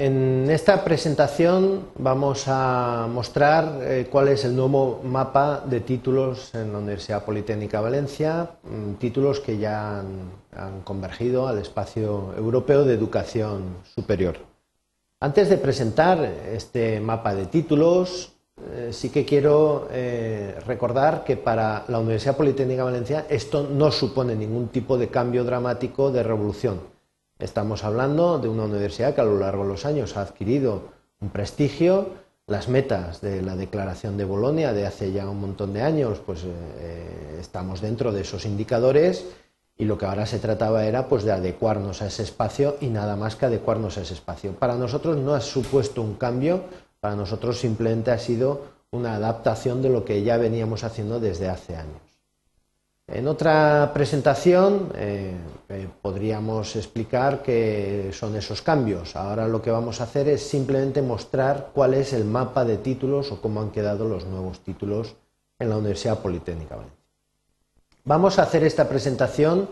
En esta presentación vamos a mostrar eh, cuál es el nuevo mapa de títulos en la Universidad Politécnica Valencia, mm, títulos que ya han, convergido al espacio europeo de educación superior. Antes de presentar este mapa de títulos, eh, sí que quiero eh, recordar que para la Universidad Politécnica Valencia esto no supone ningún tipo de cambio dramático de revolución Estamos hablando de una universidad que a lo largo de los años ha adquirido un prestigio, las metas de la Declaración de Bolonia de hace ya un montón de años, pues eh, estamos dentro de esos indicadores y lo que ahora se trataba era pues de adecuarnos a ese espacio y nada más que adecuarnos a ese espacio. Para nosotros no ha supuesto un cambio, para nosotros simplemente ha sido una adaptación de lo que ya veníamos haciendo desde hace años. En otra presentación eh, eh, podríamos explicar qué son esos cambios. Ahora lo que vamos a hacer es simplemente mostrar cuál es el mapa de títulos o cómo han quedado los nuevos títulos en la Universidad Politécnica Valencia. Vamos a hacer esta presentación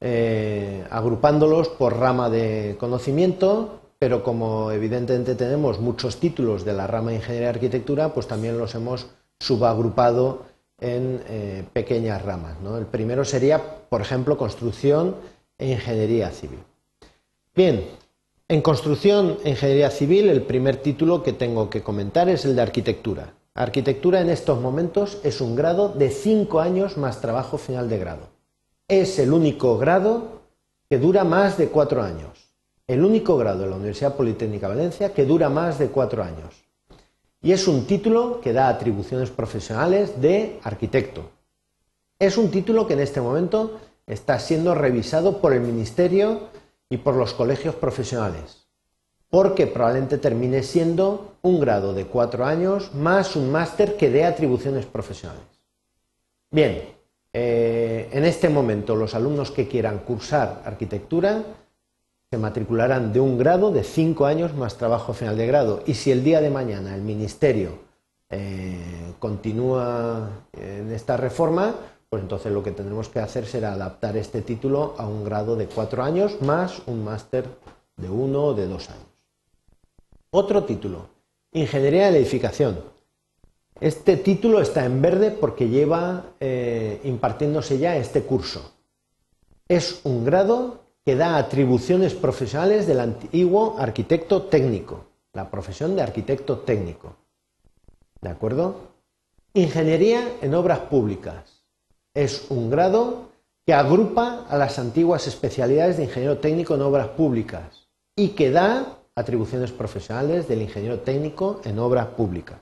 eh, agrupándolos por rama de conocimiento, pero como evidentemente tenemos muchos títulos de la rama de Ingeniería y Arquitectura, pues también los hemos subagrupado en eh, pequeñas ramas. El primero sería, por ejemplo, construcción e ingeniería civil. Bien, en construcción e ingeniería civil, el primer título que tengo que comentar es el de arquitectura. Arquitectura en estos momentos es un grado de cinco años más trabajo final de grado. Es el único grado que dura más de cuatro años. El único grado de la Universidad Politécnica de Valencia que dura más de cuatro años y es un título que da atribuciones profesionales de arquitecto. Es un título que en este momento está siendo revisado por el Ministerio y por los colegios profesionales, porque probablemente termine siendo un grado de cuatro años más un máster que dé atribuciones profesionales. Bien, eh, en este momento los alumnos que quieran cursar arquitectura se matricularán de un grado de cinco años más trabajo final de grado. Y si el día de mañana el Ministerio eh, continúa en esta reforma, pues entonces lo que tendremos que hacer será adaptar este título a un grado de cuatro años más un máster de uno o de dos años. Otro título, Ingeniería de Edificación. Este título está en verde porque lleva eh, impartiéndose ya este curso. Es un grado que da atribuciones profesionales del antiguo arquitecto técnico, la profesión de arquitecto técnico. ¿De acuerdo? Ingeniería en obras públicas. Es un grado que agrupa a las antiguas especialidades de ingeniero técnico en obras públicas y que da atribuciones profesionales del ingeniero técnico en obras públicas.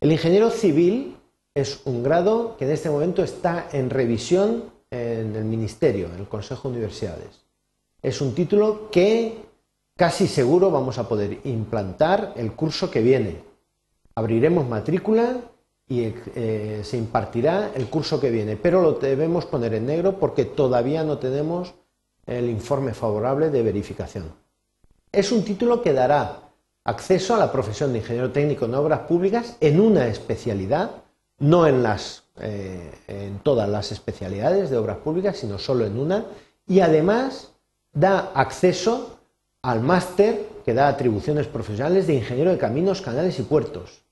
El ingeniero civil es un grado que en este momento está en revisión en el Ministerio, en el Consejo de Universidades. Es un título que casi seguro vamos a poder implantar el curso que viene. Abriremos matrícula y eh, se impartirá el curso que viene, pero lo debemos poner en negro porque todavía no tenemos el informe favorable de verificación. Es un título que dará acceso a la profesión de ingeniero técnico en obras públicas en una especialidad, no en las eh, en todas las especialidades de obras públicas, sino solo en una, y además da acceso al máster que da atribuciones profesionales de ingeniero de caminos, canales y puertos.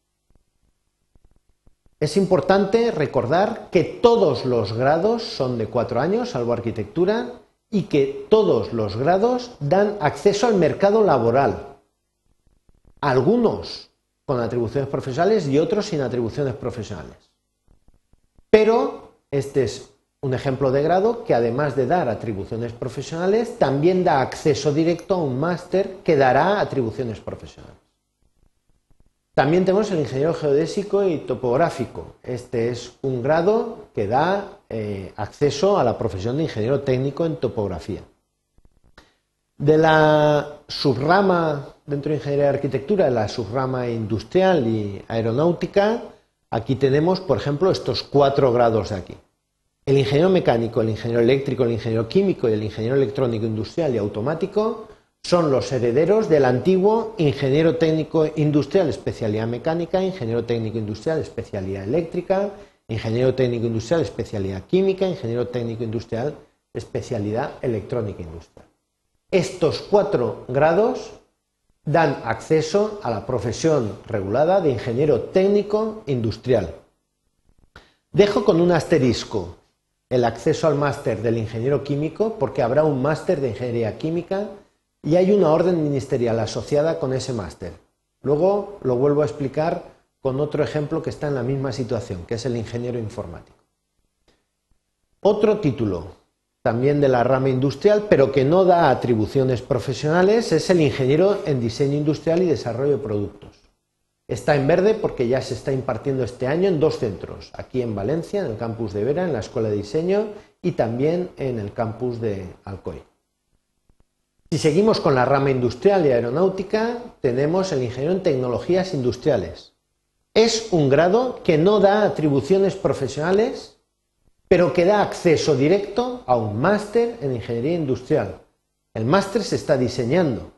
Es importante recordar que todos los grados son de cuatro años, salvo arquitectura, y que todos los grados dan acceso al mercado laboral. Algunos con atribuciones profesionales y otros sin atribuciones profesionales. Pero este es un ejemplo de grado que además de dar atribuciones profesionales, también da acceso directo a un máster que dará atribuciones profesionales. También tenemos el ingeniero geodésico y topográfico. Este es un grado que da eh, acceso a la profesión de ingeniero técnico en topografía. De la subrama dentro de ingeniería de arquitectura, de la subrama industrial y aeronáutica, Aquí tenemos, por ejemplo, estos cuatro grados de aquí. El ingeniero mecánico, el ingeniero eléctrico, el ingeniero químico y el ingeniero electrónico industrial y automático son los herederos del antiguo ingeniero técnico industrial, especialidad mecánica, ingeniero técnico industrial, especialidad eléctrica, ingeniero técnico industrial, especialidad química, ingeniero técnico industrial, especialidad electrónica industrial. Estos cuatro grados dan acceso a la profesión regulada de ingeniero técnico industrial. Dejo con un asterisco el acceso al máster del ingeniero químico porque habrá un máster de ingeniería química y hay una orden ministerial asociada con ese máster. Luego lo vuelvo a explicar con otro ejemplo que está en la misma situación, que es el ingeniero informático. Otro título, también de la rama industrial, pero que no da atribuciones profesionales, es el ingeniero en diseño industrial y desarrollo de productos. Está en verde porque ya se está impartiendo este año en dos centros, aquí en Valencia, en el campus de Vera, en la Escuela de Diseño, y también en el campus de Alcoy. Si seguimos con la rama industrial y aeronáutica, tenemos el ingeniero en tecnologías industriales. Es un grado que no da atribuciones profesionales, pero que da acceso directo a un máster en ingeniería industrial. El máster se está diseñando,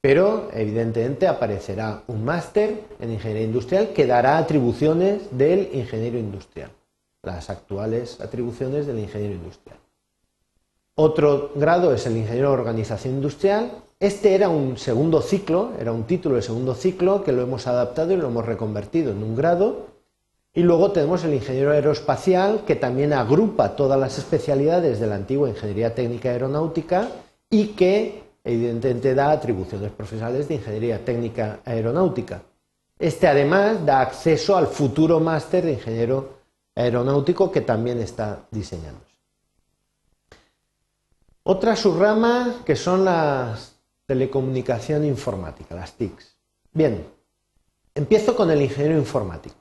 pero evidentemente aparecerá un máster en ingeniería industrial que dará atribuciones del ingeniero industrial, las actuales atribuciones del ingeniero industrial. Otro grado es el ingeniero de organización industrial. Este era un segundo ciclo, era un título de segundo ciclo que lo hemos adaptado y lo hemos reconvertido en un grado. Y luego tenemos el ingeniero aeroespacial que también agrupa todas las especialidades de la antigua ingeniería técnica aeronáutica y que evidentemente da atribuciones profesionales de ingeniería técnica aeronáutica. Este además da acceso al futuro máster de ingeniero aeronáutico que también está diseñándose. Otra subrama que son las telecomunicación informática, las TICs. Bien, empiezo con el ingeniero informático.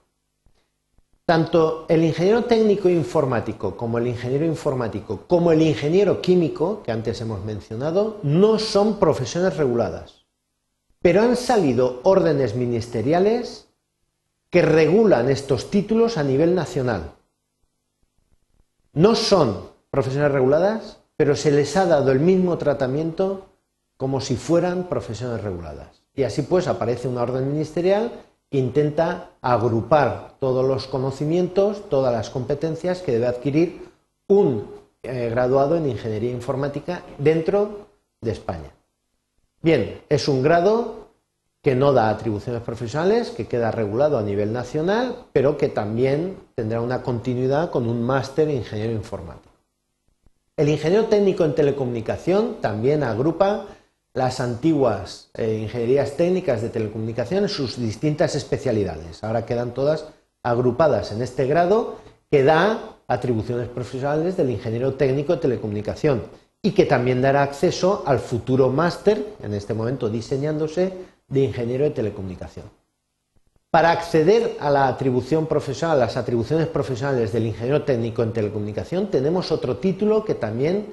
Tanto el ingeniero técnico informático como el ingeniero informático como el ingeniero químico, que antes hemos mencionado, no son profesiones reguladas. Pero han salido órdenes ministeriales que regulan estos títulos a nivel nacional. No son profesiones reguladas, pero se les ha dado el mismo tratamiento como si fueran profesiones reguladas. Y así pues aparece una orden ministerial intenta agrupar todos los conocimientos, todas las competencias que debe adquirir un eh, graduado en ingeniería informática dentro de España. Bien, es un grado que no da atribuciones profesionales, que queda regulado a nivel nacional, pero que también tendrá una continuidad con un máster en ingeniero informático. El ingeniero técnico en telecomunicación también agrupa las antiguas eh, ingenierías técnicas de telecomunicación en sus distintas especialidades. Ahora quedan todas agrupadas en este grado que da atribuciones profesionales del ingeniero técnico de telecomunicación y que también dará acceso al futuro máster, en este momento diseñándose, de ingeniero de telecomunicación. Para acceder a la atribución profesional, las atribuciones profesionales del ingeniero técnico en telecomunicación, tenemos otro título que también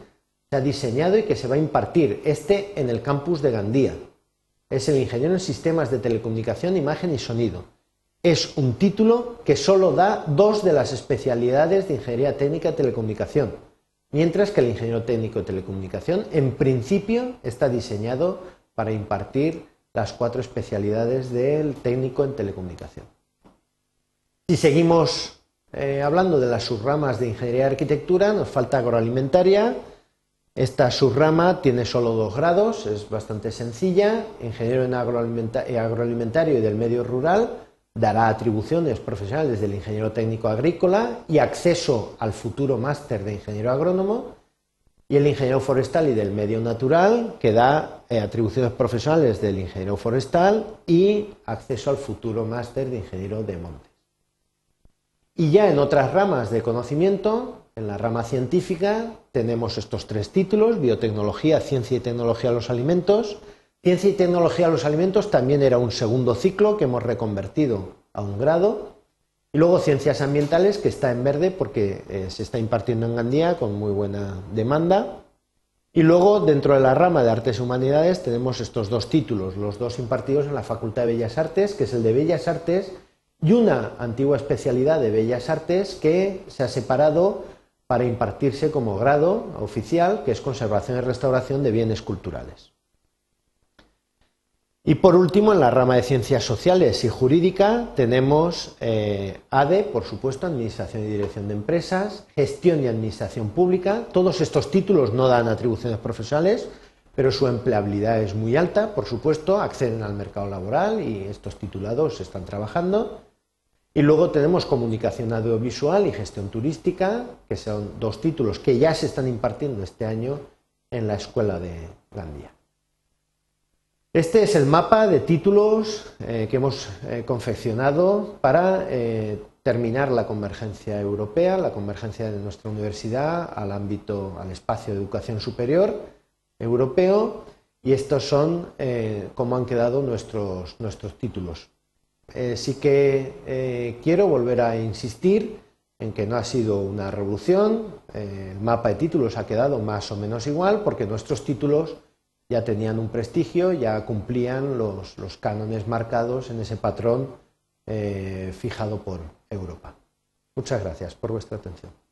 diseñado y que se va a impartir, este en el campus de Gandía. Es el ingeniero en sistemas de telecomunicación, imagen y sonido. Es un título que solo da dos de las especialidades de ingeniería técnica de telecomunicación, mientras que el ingeniero técnico de telecomunicación en principio está diseñado para impartir las cuatro especialidades del técnico en telecomunicación. Si seguimos eh, hablando de las subramas de ingeniería y arquitectura, nos falta agroalimentaria, esta subrama tiene solo dos grados, es bastante sencilla. Ingeniero en agroalimentario y del medio rural dará atribuciones profesionales del ingeniero técnico agrícola y acceso al futuro máster de ingeniero agrónomo. Y el ingeniero forestal y del medio natural, que da eh, atribuciones profesionales del ingeniero forestal y acceso al futuro máster de ingeniero de montes. Y ya en otras ramas de conocimiento, en la rama científica tenemos estos tres títulos, biotecnología, ciencia y tecnología de los alimentos. Ciencia y tecnología de los alimentos también era un segundo ciclo que hemos reconvertido a un grado. Y luego ciencias ambientales, que está en verde porque eh, se está impartiendo en Gandía con muy buena demanda. Y luego, dentro de la rama de artes y humanidades, tenemos estos dos títulos, los dos impartidos en la Facultad de Bellas Artes, que es el de Bellas Artes y una antigua especialidad de Bellas Artes que se ha separado para impartirse como grado oficial, que es Conservación y Restauración de Bienes Culturales. Y por último, en la rama de Ciencias Sociales y Jurídica tenemos eh, ADE, por supuesto, Administración y Dirección de Empresas, Gestión y Administración Pública. Todos estos títulos no dan atribuciones profesionales, pero su empleabilidad es muy alta, por supuesto, acceden al mercado laboral y estos titulados están trabajando. Y luego tenemos comunicación audiovisual y gestión turística, que son dos títulos que ya se están impartiendo este año en la Escuela de Gandía. Este es el mapa de títulos eh, que hemos eh, confeccionado para eh, terminar la convergencia europea, la convergencia de nuestra universidad al ámbito, al espacio de educación superior europeo, y estos son cómo han quedado nuestros, nuestros títulos. Eh, sí que eh, quiero volver a insistir en que no ha sido una revolución, eh, el mapa de títulos ha quedado más o menos igual porque nuestros títulos ya tenían un prestigio, ya cumplían los, los cánones marcados en ese patrón fijado por Europa. Muchas gracias por vuestra atención.